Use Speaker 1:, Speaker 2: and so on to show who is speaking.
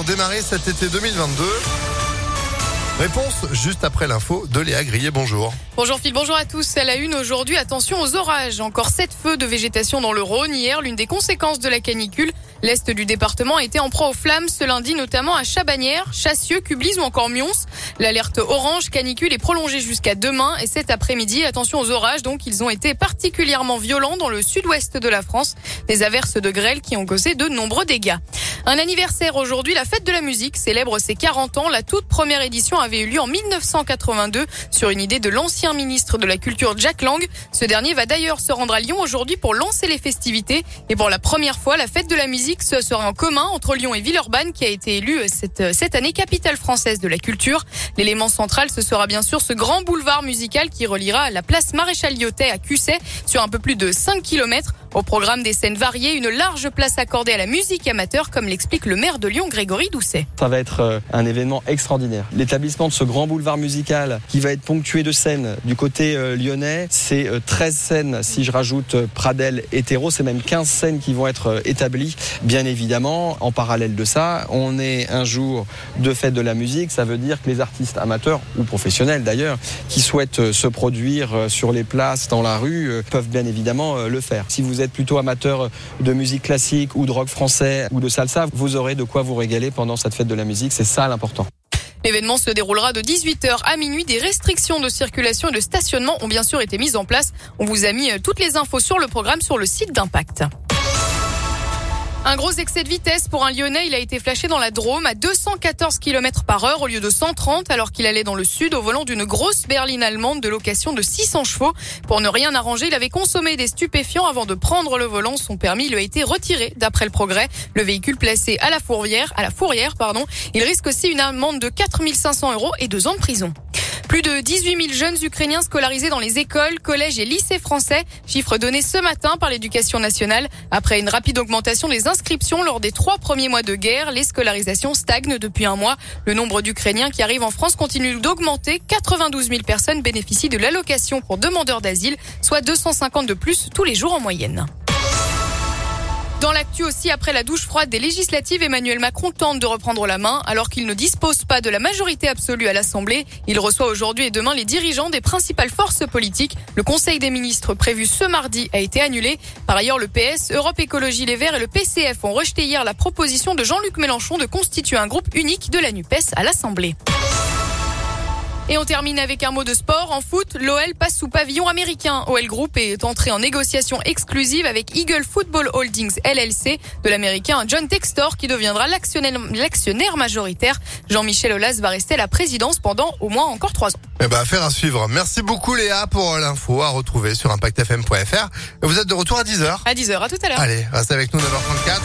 Speaker 1: pour démarrer cet été 2022 Réponse juste après l'info de Léa Grillet. Bonjour.
Speaker 2: Bonjour Phil, bonjour à tous. À la une aujourd'hui, attention aux orages. Encore sept feux de végétation dans le Rhône. Hier, l'une des conséquences de la canicule. L'est du département a été en proie aux flammes ce lundi, notamment à Chabanières, Chassieux, Cublis ou encore Mions. L'alerte orange canicule est prolongée jusqu'à demain et cet après-midi. Attention aux orages, donc ils ont été particulièrement violents dans le sud-ouest de la France. Des averses de grêle qui ont causé de nombreux dégâts. Un anniversaire aujourd'hui, la fête de la musique célèbre ses 40 ans. La toute première édition avait eu lieu en 1982 sur une idée de l'ancien ministre de la Culture Jack Lang. Ce dernier va d'ailleurs se rendre à Lyon aujourd'hui pour lancer les festivités. Et pour la première fois, la fête de la musique se sera en commun entre Lyon et Villeurbanne qui a été élue cette, cette année capitale française de la culture. L'élément central, ce sera bien sûr ce grand boulevard musical qui reliera la place Maréchal Lyotet à Cusset sur un peu plus de 5 km. Au programme des scènes variées, une large place accordée à la musique amateur, comme l'explique le maire de Lyon, Grégory Doucet.
Speaker 3: Ça va être euh, un événement extraordinaire. L'établissement de ce grand boulevard musical qui va être ponctué de scènes du côté euh, lyonnais, c'est 13 euh, scènes si je rajoute Pradel hétéro, c'est même 15 scènes qui vont être établies. Bien évidemment, en parallèle de ça, on est un jour de fête de la musique, ça veut dire que les artistes amateurs ou professionnels d'ailleurs qui souhaitent se produire sur les places dans la rue peuvent bien évidemment le faire. Si vous êtes plutôt amateur de musique classique ou de rock français ou de salsa, vous aurez de quoi vous régaler pendant cette fête de la musique. C'est ça l'important.
Speaker 2: L'événement se déroulera de 18h à minuit. Des restrictions de circulation et de stationnement ont bien sûr été mises en place. On vous a mis euh, toutes les infos sur le programme sur le site d'Impact. Un gros excès de vitesse pour un Lyonnais. Il a été flashé dans la Drôme à 214 km par heure au lieu de 130 alors qu'il allait dans le sud au volant d'une grosse berline allemande de location de 600 chevaux. Pour ne rien arranger, il avait consommé des stupéfiants avant de prendre le volant. Son permis lui a été retiré d'après le progrès. Le véhicule placé à la fourrière, à la fourrière, pardon. Il risque aussi une amende de 4500 euros et deux ans de prison. Plus de 18 000 jeunes Ukrainiens scolarisés dans les écoles, collèges et lycées français, chiffre donné ce matin par l'éducation nationale. Après une rapide augmentation des inscriptions lors des trois premiers mois de guerre, les scolarisations stagnent depuis un mois. Le nombre d'Ukrainiens qui arrivent en France continue d'augmenter. 92 000 personnes bénéficient de l'allocation pour demandeurs d'asile, soit 250 de plus tous les jours en moyenne. Dans l'actu aussi, après la douche froide des législatives, Emmanuel Macron tente de reprendre la main alors qu'il ne dispose pas de la majorité absolue à l'Assemblée. Il reçoit aujourd'hui et demain les dirigeants des principales forces politiques. Le Conseil des ministres prévu ce mardi a été annulé. Par ailleurs, le PS, Europe Écologie Les Verts et le PCF ont rejeté hier la proposition de Jean-Luc Mélenchon de constituer un groupe unique de la NUPES à l'Assemblée. Et on termine avec un mot de sport. En foot, l'OL passe sous pavillon américain. OL Group est entré en négociation exclusive avec Eagle Football Holdings LLC de l'américain John Textor qui deviendra l'actionnaire majoritaire. Jean-Michel Aulas va rester à la présidence pendant au moins encore trois ans.
Speaker 1: Eh ben, affaire à suivre. Merci beaucoup Léa pour l'info à retrouver sur impactfm.fr. Vous êtes de retour à 10h.
Speaker 2: À 10h, à tout à l'heure.
Speaker 1: Allez, restez avec nous 9h34.